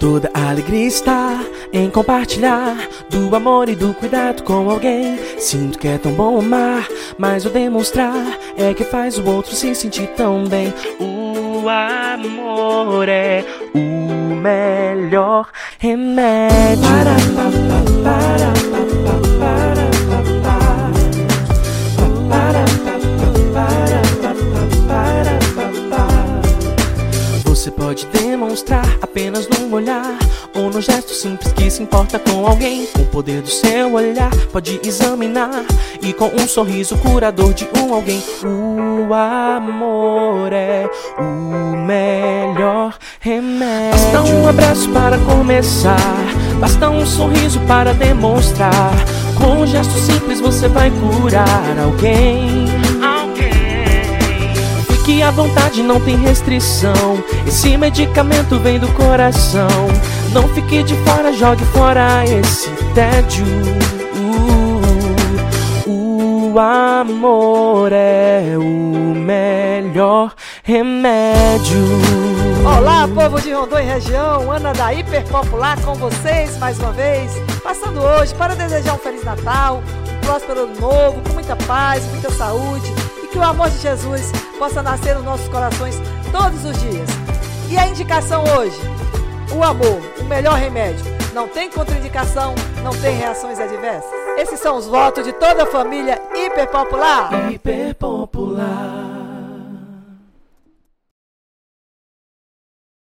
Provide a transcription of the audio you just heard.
Toda alegria está em compartilhar do amor e do cuidado com alguém. Sinto que é tão bom amar, mas o demonstrar é que faz o outro se sentir tão bem. O amor é o melhor remédio. Para, para, demonstrar apenas num olhar ou num gesto simples que se importa com alguém. Com o poder do seu olhar, pode examinar e com um sorriso curador de um alguém. O amor é o melhor remédio. Basta um abraço para começar, basta um sorriso para demonstrar. Com um gesto simples você vai curar alguém. Que a vontade não tem restrição. Esse medicamento vem do coração. Não fique de fora, jogue fora esse tédio. Uh, o amor é o melhor remédio. Olá, povo de Rondônia e região, Ana da Hiper Popular com vocês mais uma vez, passando hoje para desejar um Feliz Natal, um próspero ano novo, com muita paz, muita saúde que o amor de Jesus possa nascer nos nossos corações todos os dias. E a indicação hoje? O amor, o melhor remédio. Não tem contraindicação, não tem reações adversas. Esses são os votos de toda a família hiperpopular. Hiperpopular.